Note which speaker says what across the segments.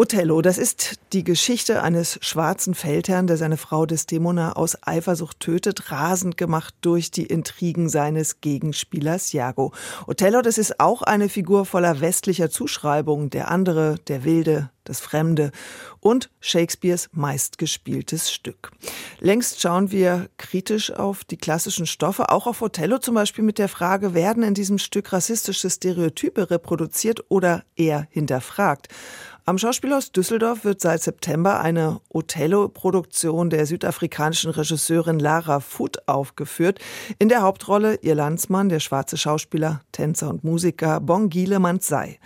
Speaker 1: Othello, das ist die Geschichte eines schwarzen Feldherrn, der seine Frau Desdemona aus Eifersucht tötet, rasend gemacht durch die Intrigen seines Gegenspielers Iago. Othello, das ist auch eine Figur voller westlicher Zuschreibungen, der andere, der Wilde, das Fremde und Shakespeares meistgespieltes Stück. Längst schauen wir kritisch auf die klassischen Stoffe, auch auf Othello zum Beispiel mit der Frage, werden in diesem Stück rassistische Stereotype reproduziert oder eher hinterfragt? Am Schauspielhaus Düsseldorf wird seit September eine Othello-Produktion der südafrikanischen Regisseurin Lara Foot aufgeführt. In der Hauptrolle ihr Landsmann, der schwarze Schauspieler, Tänzer und Musiker Bongile Manzai.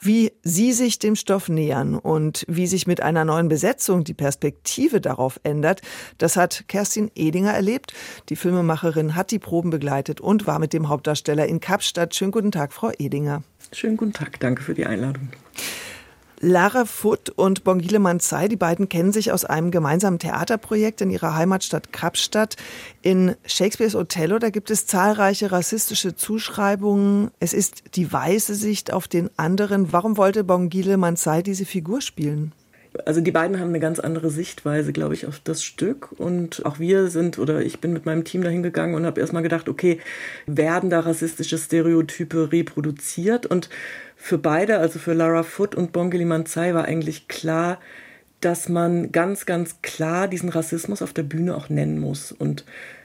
Speaker 1: Wie Sie sich dem Stoff nähern und wie sich mit einer neuen Besetzung die Perspektive darauf ändert, das hat Kerstin Edinger erlebt. Die Filmemacherin hat die Proben begleitet und war mit dem Hauptdarsteller in Kapstadt. Schönen guten Tag, Frau Edinger.
Speaker 2: Schönen guten Tag, danke für die Einladung.
Speaker 1: Lara Foot und Bongile Manzai, die beiden kennen sich aus einem gemeinsamen Theaterprojekt in ihrer Heimatstadt Kapstadt. In Shakespeares Othello, da gibt es zahlreiche rassistische Zuschreibungen. Es ist die weiße Sicht auf den anderen. Warum wollte Bongile Manzai diese Figur spielen?
Speaker 2: Also die beiden haben eine ganz andere Sichtweise, glaube ich, auf das Stück. Und auch wir sind, oder ich bin mit meinem Team dahin gegangen und habe erstmal gedacht, okay, werden da rassistische Stereotype reproduziert? Und für beide, also für Lara Foot und Bongeli Manzai, war eigentlich klar, dass man ganz, ganz klar diesen Rassismus auf der Bühne auch nennen muss. Und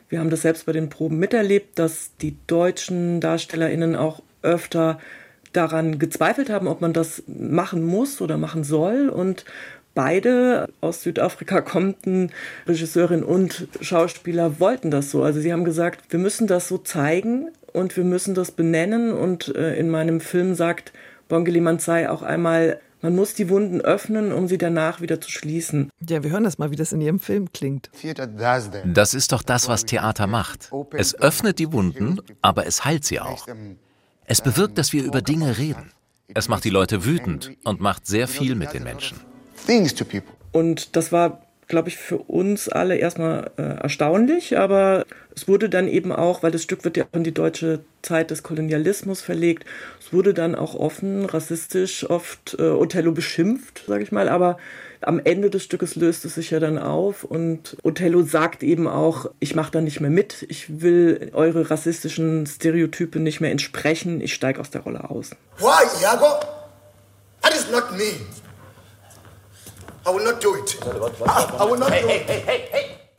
Speaker 2: wir haben das selbst bei den Proben miterlebt, dass die deutschen DarstellerInnen auch öfter daran gezweifelt haben, ob man das machen muss oder machen soll. Und beide aus Südafrika kommenden Regisseurin und Schauspieler wollten das so. Also sie haben gesagt, wir müssen das so zeigen und wir müssen das benennen. Und äh, in meinem Film sagt Bongeli Manzai auch einmal, man muss die Wunden öffnen, um sie danach wieder zu schließen.
Speaker 1: Ja, wir hören das mal, wie das in Ihrem Film klingt.
Speaker 3: Das ist doch das, was Theater macht. Es öffnet die Wunden, aber es heilt sie auch. Es bewirkt, dass wir über Dinge reden. Es macht die Leute wütend und macht sehr viel mit den Menschen.
Speaker 2: Und das war, glaube ich, für uns alle erstmal äh, erstaunlich, aber es wurde dann eben auch, weil das Stück wird ja in die deutsche Zeit des Kolonialismus verlegt, es wurde dann auch offen, rassistisch, oft äh, Othello beschimpft, sage ich mal, aber am Ende des Stückes löst es sich ja dann auf und Othello sagt eben auch, ich mache da nicht mehr mit, ich will eure rassistischen Stereotype nicht mehr entsprechen, ich steige aus der Rolle aus. Why, Iago? That is not me.
Speaker 1: I will not do it. I will not do it.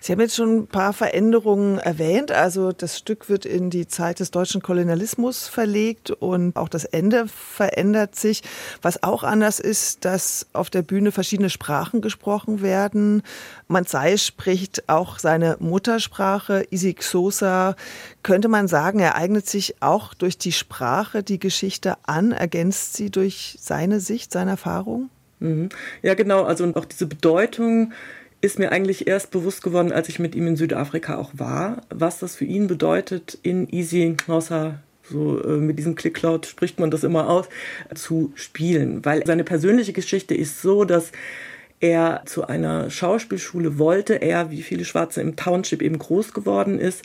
Speaker 1: Sie haben jetzt schon ein paar Veränderungen erwähnt. Also das Stück wird in die Zeit des deutschen Kolonialismus verlegt und auch das Ende verändert sich. Was auch anders ist, dass auf der Bühne verschiedene Sprachen gesprochen werden. Manzai spricht auch seine Muttersprache, Isik Sosa. Könnte man sagen, er eignet sich auch durch die Sprache die Geschichte an, ergänzt sie durch seine Sicht, seine Erfahrung?
Speaker 2: Mhm. Ja, genau. Also und auch diese Bedeutung ist mir eigentlich erst bewusst geworden, als ich mit ihm in Südafrika auch war, was das für ihn bedeutet, in Easy Nossa so äh, mit diesem Click-Cloud spricht man das immer aus, zu spielen. Weil seine persönliche Geschichte ist so, dass er zu einer Schauspielschule wollte, er, wie viele Schwarze im Township eben groß geworden ist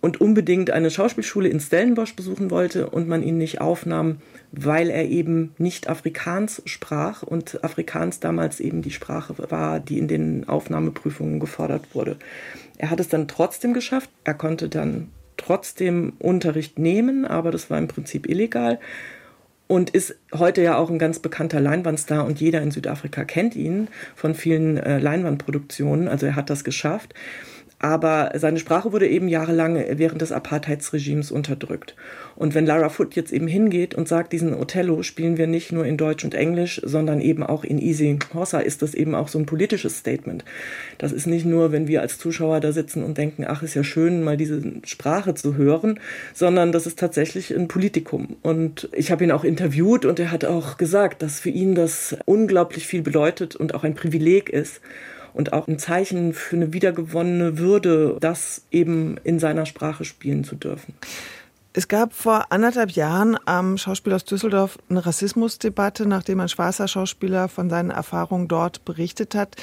Speaker 2: und unbedingt eine Schauspielschule in Stellenbosch besuchen wollte und man ihn nicht aufnahm, weil er eben nicht Afrikaans sprach und Afrikaans damals eben die Sprache war, die in den Aufnahmeprüfungen gefordert wurde. Er hat es dann trotzdem geschafft. Er konnte dann trotzdem Unterricht nehmen, aber das war im Prinzip illegal und ist heute ja auch ein ganz bekannter Leinwandstar und jeder in Südafrika kennt ihn von vielen äh, Leinwandproduktionen. Also er hat das geschafft. Aber seine Sprache wurde eben jahrelang während des Apartheidsregimes unterdrückt. Und wenn Lara Foot jetzt eben hingeht und sagt, diesen Othello spielen wir nicht nur in Deutsch und Englisch, sondern eben auch in Easy Horsa, ist das eben auch so ein politisches Statement. Das ist nicht nur, wenn wir als Zuschauer da sitzen und denken, ach, ist ja schön, mal diese Sprache zu hören, sondern das ist tatsächlich ein Politikum. Und ich habe ihn auch interviewt und er hat auch gesagt, dass für ihn das unglaublich viel bedeutet und auch ein Privileg ist und auch ein Zeichen für eine wiedergewonnene Würde, das eben in seiner Sprache spielen zu dürfen.
Speaker 1: Es gab vor anderthalb Jahren am Schauspiel aus Düsseldorf eine Rassismusdebatte, nachdem ein schwarzer Schauspieler von seinen Erfahrungen dort berichtet hat.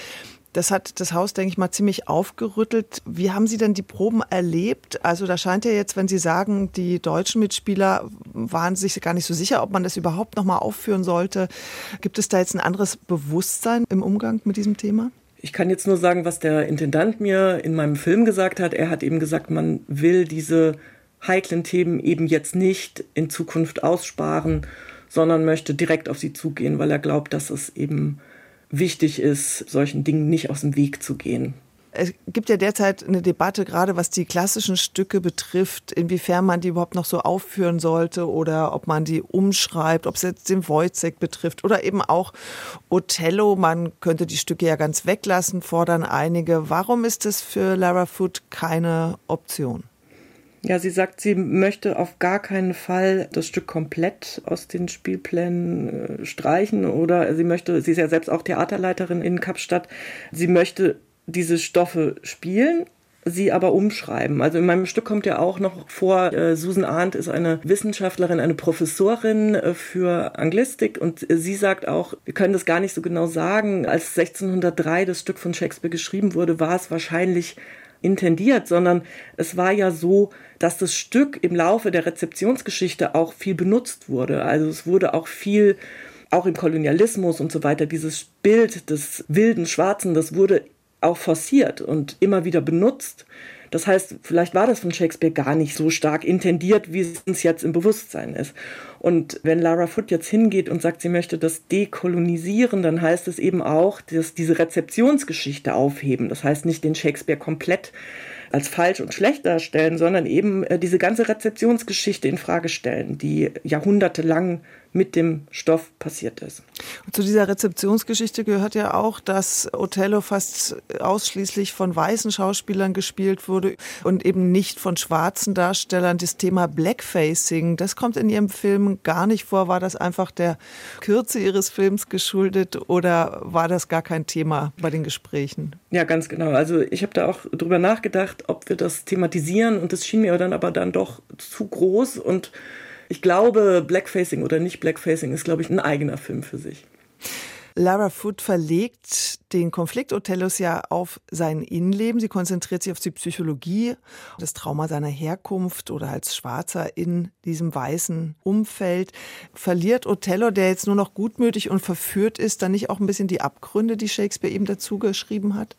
Speaker 1: Das hat das Haus, denke ich mal, ziemlich aufgerüttelt. Wie haben Sie denn die Proben erlebt? Also da scheint ja jetzt, wenn Sie sagen, die deutschen Mitspieler waren sich gar nicht so sicher, ob man das überhaupt noch mal aufführen sollte. Gibt es da jetzt ein anderes Bewusstsein im Umgang mit diesem Thema?
Speaker 2: Ich kann jetzt nur sagen, was der Intendant mir in meinem Film gesagt hat. Er hat eben gesagt, man will diese heiklen Themen eben jetzt nicht in Zukunft aussparen, sondern möchte direkt auf sie zugehen, weil er glaubt, dass es eben wichtig ist, solchen Dingen nicht aus dem Weg zu gehen.
Speaker 1: Es gibt ja derzeit eine Debatte, gerade was die klassischen Stücke betrifft, inwiefern man die überhaupt noch so aufführen sollte oder ob man die umschreibt, ob es jetzt den Wojciech betrifft oder eben auch Othello. Man könnte die Stücke ja ganz weglassen, fordern einige. Warum ist es für Lara Foot keine Option?
Speaker 2: Ja, sie sagt, sie möchte auf gar keinen Fall das Stück komplett aus den Spielplänen äh, streichen oder sie möchte, sie ist ja selbst auch Theaterleiterin in Kapstadt, sie möchte diese Stoffe spielen, sie aber umschreiben. Also in meinem Stück kommt ja auch noch vor, äh, Susan Arndt ist eine Wissenschaftlerin, eine Professorin äh, für Anglistik und äh, sie sagt auch, wir können das gar nicht so genau sagen, als 1603 das Stück von Shakespeare geschrieben wurde, war es wahrscheinlich intendiert, sondern es war ja so, dass das Stück im Laufe der Rezeptionsgeschichte auch viel benutzt wurde. Also es wurde auch viel auch im Kolonialismus und so weiter, dieses Bild des wilden Schwarzen, das wurde auch forciert und immer wieder benutzt. Das heißt, vielleicht war das von Shakespeare gar nicht so stark intendiert, wie es uns jetzt im Bewusstsein ist. Und wenn Lara Foote jetzt hingeht und sagt, sie möchte das dekolonisieren, dann heißt es eben auch, dass diese Rezeptionsgeschichte aufheben. Das heißt nicht den Shakespeare komplett als falsch und schlecht darstellen, sondern eben äh, diese ganze Rezeptionsgeschichte in Frage stellen, die jahrhundertelang mit dem Stoff passiert ist.
Speaker 1: Und zu dieser Rezeptionsgeschichte gehört ja auch, dass Othello fast ausschließlich von weißen Schauspielern gespielt wurde und eben nicht von schwarzen Darstellern. Das Thema Blackfacing, das kommt in Ihrem Film gar nicht vor. War das einfach der Kürze Ihres Films geschuldet oder war das gar kein Thema bei den Gesprächen?
Speaker 2: Ja, ganz genau. Also ich habe da auch drüber nachgedacht, ob wir das thematisieren und das schien mir dann aber dann doch zu groß und ich glaube, Blackfacing oder nicht Blackfacing ist, glaube ich, ein eigener Film für sich.
Speaker 1: Lara Foot verlegt den Konflikt Othellos ja auf sein Innenleben. Sie konzentriert sich auf die Psychologie, das Trauma seiner Herkunft oder als Schwarzer in diesem weißen Umfeld. Verliert Othello, der jetzt nur noch gutmütig und verführt ist, dann nicht auch ein bisschen die Abgründe, die Shakespeare ihm dazu geschrieben hat?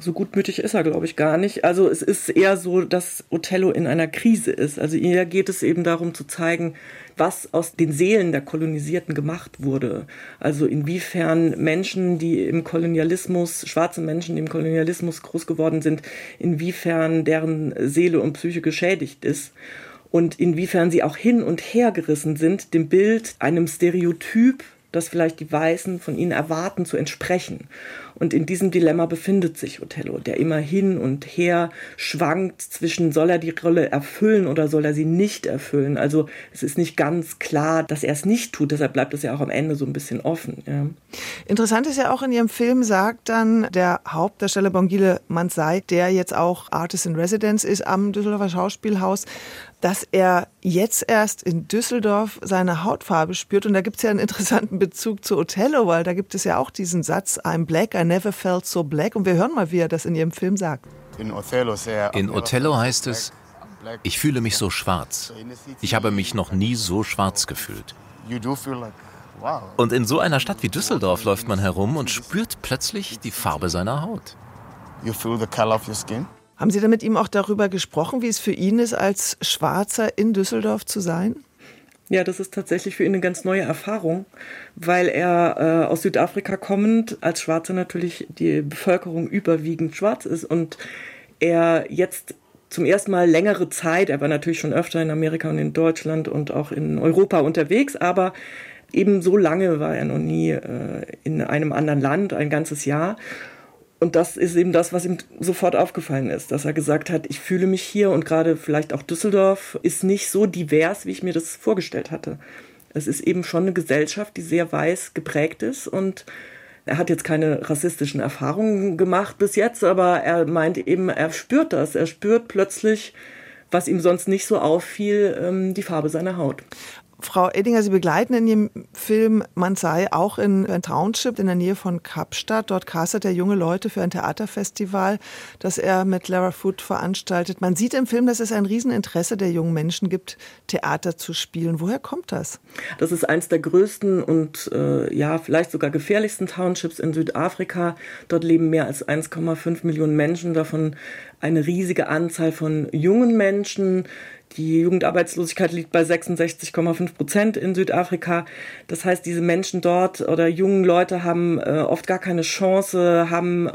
Speaker 2: So gutmütig ist er, glaube ich, gar nicht. Also es ist eher so, dass Othello in einer Krise ist. Also eher geht es eben darum zu zeigen, was aus den Seelen der Kolonisierten gemacht wurde. Also inwiefern Menschen, die im Kolonialismus, schwarze Menschen, die im Kolonialismus groß geworden sind, inwiefern deren Seele und Psyche geschädigt ist und inwiefern sie auch hin und her gerissen sind, dem Bild, einem Stereotyp, das vielleicht die Weißen von ihnen erwarten, zu entsprechen. Und in diesem Dilemma befindet sich Othello, der immer hin und her schwankt zwischen, soll er die Rolle erfüllen oder soll er sie nicht erfüllen. Also es ist nicht ganz klar, dass er es nicht tut. Deshalb bleibt es ja auch am Ende so ein bisschen offen. Ja.
Speaker 1: Interessant ist ja auch in Ihrem Film, sagt dann der Hauptdarsteller Bongile Mansai, der jetzt auch Artist in Residence ist am Düsseldorfer Schauspielhaus, dass er jetzt erst in Düsseldorf seine Hautfarbe spürt. Und da gibt es ja einen interessanten Bezug zu Othello, weil da gibt es ja auch diesen Satz, I'm black, I never felt so black. Und wir hören mal, wie er das in Ihrem Film sagt.
Speaker 3: In Othello heißt es, ich fühle mich so schwarz. Ich habe mich noch nie so schwarz gefühlt. Und in so einer Stadt wie Düsseldorf läuft man herum und spürt plötzlich die Farbe seiner Haut.
Speaker 1: Haben Sie da mit ihm auch darüber gesprochen, wie es für ihn ist, als Schwarzer in Düsseldorf zu sein?
Speaker 2: Ja, das ist tatsächlich für ihn eine ganz neue Erfahrung, weil er äh, aus Südafrika kommend als Schwarzer natürlich die Bevölkerung überwiegend schwarz ist und er jetzt zum ersten Mal längere Zeit, er war natürlich schon öfter in Amerika und in Deutschland und auch in Europa unterwegs, aber eben so lange war er noch nie äh, in einem anderen Land, ein ganzes Jahr. Und das ist eben das, was ihm sofort aufgefallen ist, dass er gesagt hat, ich fühle mich hier und gerade vielleicht auch Düsseldorf ist nicht so divers, wie ich mir das vorgestellt hatte. Es ist eben schon eine Gesellschaft, die sehr weiß geprägt ist und er hat jetzt keine rassistischen Erfahrungen gemacht bis jetzt, aber er meint eben, er spürt das. Er spürt plötzlich, was ihm sonst nicht so auffiel, ähm, die Farbe seiner Haut.
Speaker 1: Frau Edinger, Sie begleiten in Ihrem Film Mansai auch in ein Township in der Nähe von Kapstadt. Dort castet er junge Leute für ein Theaterfestival, das er mit Lara Foot veranstaltet. Man sieht im Film, dass es ein Rieseninteresse der jungen Menschen gibt, Theater zu spielen. Woher kommt das?
Speaker 2: Das ist eines der größten und äh, ja, vielleicht sogar gefährlichsten Townships in Südafrika. Dort leben mehr als 1,5 Millionen Menschen, davon eine riesige Anzahl von jungen Menschen, die Jugendarbeitslosigkeit liegt bei 66,5 Prozent in Südafrika. Das heißt, diese Menschen dort oder jungen Leute haben äh, oft gar keine Chance, haben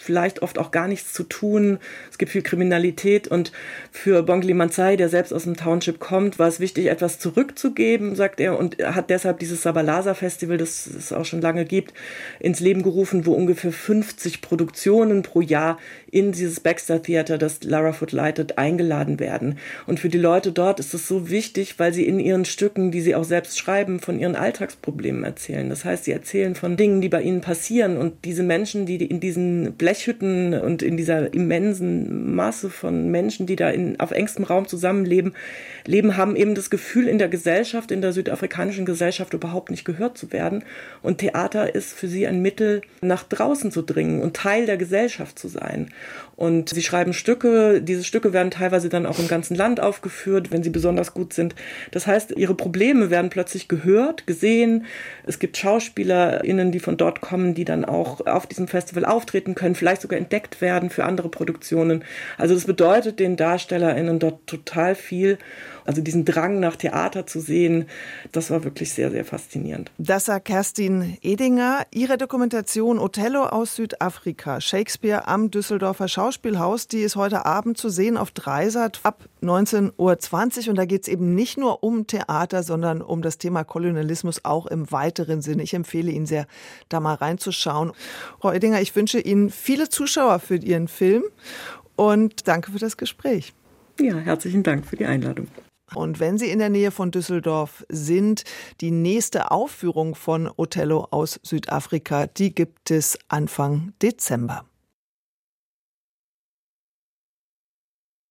Speaker 2: vielleicht oft auch gar nichts zu tun. Es gibt viel Kriminalität und für Bongli Mansai, der selbst aus dem Township kommt, war es wichtig, etwas zurückzugeben, sagt er, und hat deshalb dieses Sabalasa Festival, das es auch schon lange gibt, ins Leben gerufen, wo ungefähr 50 Produktionen pro Jahr in dieses Baxter Theater, das Lara Foot leitet, eingeladen werden. Und für die Leute dort ist es so wichtig, weil sie in ihren Stücken, die sie auch selbst schreiben, von ihren Alltagsproblemen erzählen. Das heißt, sie erzählen von Dingen, die bei ihnen passieren und diese Menschen, die in diesen Blech Blechhütten und in dieser immensen Masse von Menschen, die da in, auf engstem Raum zusammenleben, leben, haben eben das Gefühl, in der Gesellschaft, in der südafrikanischen Gesellschaft überhaupt nicht gehört zu werden. Und Theater ist für sie ein Mittel, nach draußen zu dringen und Teil der Gesellschaft zu sein. Und sie schreiben Stücke, diese Stücke werden teilweise dann auch im ganzen Land aufgeführt, wenn sie besonders gut sind. Das heißt, ihre Probleme werden plötzlich gehört, gesehen. Es gibt SchauspielerInnen, die von dort kommen, die dann auch auf diesem Festival auftreten können, vielleicht sogar entdeckt werden für andere Produktionen. Also das bedeutet den DarstellerInnen dort total viel. Also diesen Drang nach Theater zu sehen, das war wirklich sehr, sehr faszinierend.
Speaker 1: Das sagt Kerstin Edinger. Ihre Dokumentation Othello aus Südafrika, Shakespeare am Düsseldorfer Schauspielhaus, die ist heute Abend zu sehen auf Dreisat ab 19.20 Uhr. Und da geht es eben nicht nur um Theater, sondern um das Thema Kolonialismus auch im weiteren Sinne. Ich empfehle Ihnen sehr, da mal reinzuschauen. Frau Edinger, ich wünsche Ihnen viele Zuschauer für Ihren Film und danke für das Gespräch.
Speaker 2: Ja, herzlichen Dank für die Einladung.
Speaker 1: Und wenn Sie in der Nähe von Düsseldorf sind, die nächste Aufführung von Othello aus Südafrika, die gibt es Anfang Dezember.